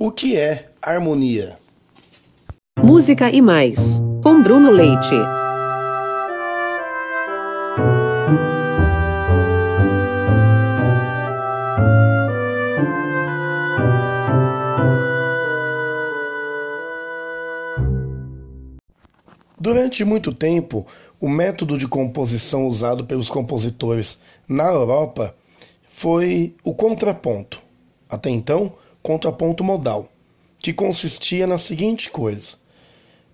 O que é harmonia? Música e mais, com Bruno Leite. Durante muito tempo, o método de composição usado pelos compositores na Europa foi o contraponto. Até então, contraponto modal, que consistia na seguinte coisa: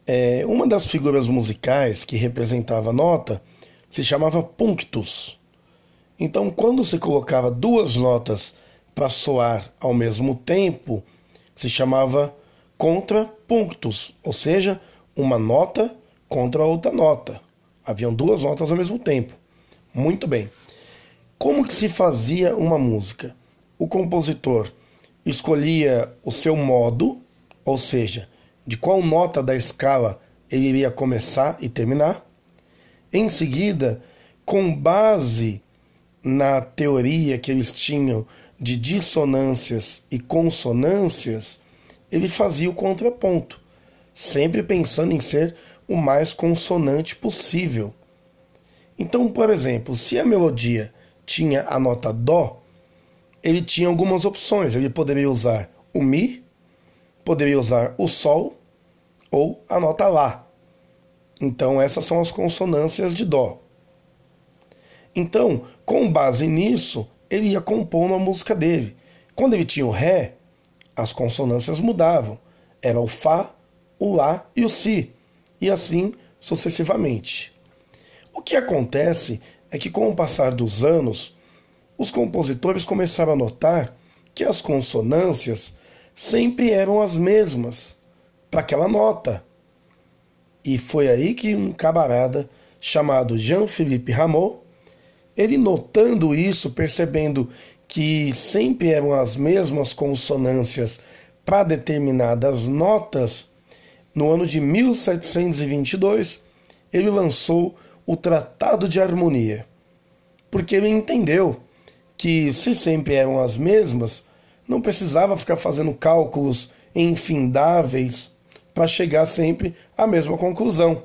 é, uma das figuras musicais que representava a nota se chamava punctus. Então, quando se colocava duas notas para soar ao mesmo tempo, se chamava contrapunctus, ou seja, uma nota contra outra nota. Haviam duas notas ao mesmo tempo. Muito bem. Como que se fazia uma música? O compositor escolhia o seu modo, ou seja, de qual nota da escala ele iria começar e terminar. Em seguida, com base na teoria que eles tinham de dissonâncias e consonâncias, ele fazia o contraponto, sempre pensando em ser o mais consonante possível. Então, por exemplo, se a melodia tinha a nota Dó, ele tinha algumas opções. Ele poderia usar o Mi, poderia usar o Sol ou a nota Lá. Então, essas são as consonâncias de Dó. Então, com base nisso, ele ia compondo a música dele. Quando ele tinha o Ré, as consonâncias mudavam. Era o Fá, o Lá e o Si e assim sucessivamente. O que acontece é que, com o passar dos anos, os compositores começaram a notar que as consonâncias sempre eram as mesmas para aquela nota. E foi aí que um camarada chamado Jean-Philippe Rameau, ele notando isso, percebendo que sempre eram as mesmas consonâncias para determinadas notas, no ano de 1722, ele lançou o Tratado de Harmonia, porque ele entendeu que, se sempre eram as mesmas, não precisava ficar fazendo cálculos infindáveis para chegar sempre à mesma conclusão.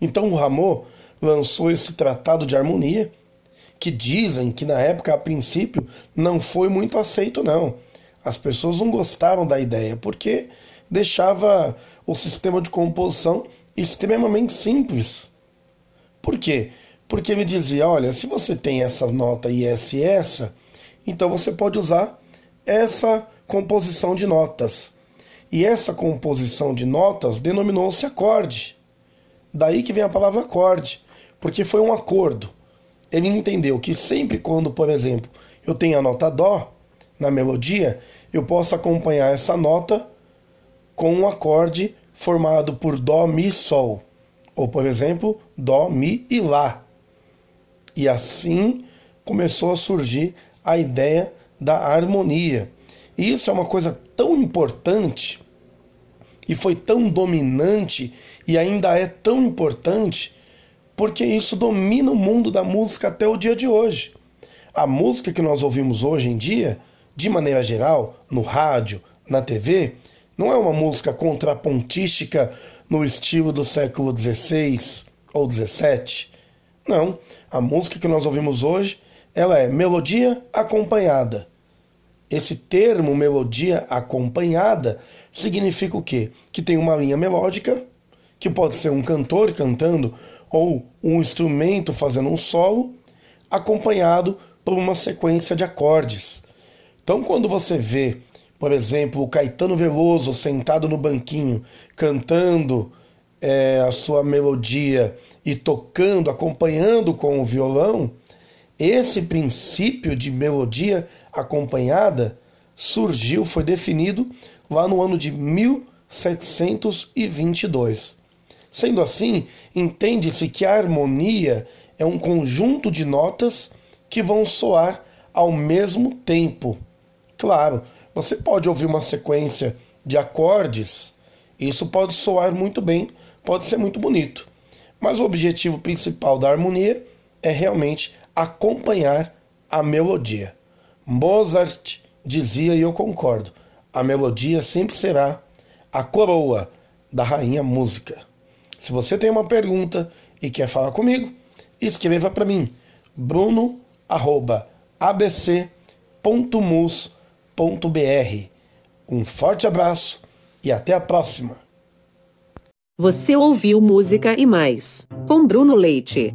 Então o Rameau lançou esse Tratado de Harmonia, que dizem que na época, a princípio, não foi muito aceito, não. As pessoas não gostaram da ideia, porque deixava o sistema de composição extremamente simples. Por quê? Porque ele dizia: olha, se você tem essa nota e essa e essa, então você pode usar essa composição de notas. E essa composição de notas denominou-se acorde. Daí que vem a palavra acorde, porque foi um acordo. Ele entendeu que sempre quando, por exemplo, eu tenho a nota Dó na melodia, eu posso acompanhar essa nota com um acorde formado por Dó, Mi, Sol. Ou, por exemplo, Dó, Mi e Lá. E assim começou a surgir a ideia da harmonia. E isso é uma coisa tão importante e foi tão dominante e ainda é tão importante porque isso domina o mundo da música até o dia de hoje. A música que nós ouvimos hoje em dia, de maneira geral, no rádio, na TV, não é uma música contrapontística no estilo do século XVI ou XVII. Não, a música que nós ouvimos hoje, ela é melodia acompanhada. Esse termo melodia acompanhada significa o quê? Que tem uma linha melódica, que pode ser um cantor cantando ou um instrumento fazendo um solo, acompanhado por uma sequência de acordes. Então, quando você vê por exemplo, o Caetano Veloso sentado no banquinho, cantando é, a sua melodia e tocando, acompanhando com o violão, esse princípio de melodia acompanhada surgiu, foi definido lá no ano de 1722. Sendo assim, entende-se que a harmonia é um conjunto de notas que vão soar ao mesmo tempo. Claro, você pode ouvir uma sequência de acordes, isso pode soar muito bem, pode ser muito bonito. Mas o objetivo principal da harmonia é realmente acompanhar a melodia. Mozart dizia, e eu concordo, a melodia sempre será a coroa da rainha música. Se você tem uma pergunta e quer falar comigo, escreva para mim, bruno@abc.mus.br. Um forte abraço e até a próxima. Você ouviu Música e Mais com Bruno Leite.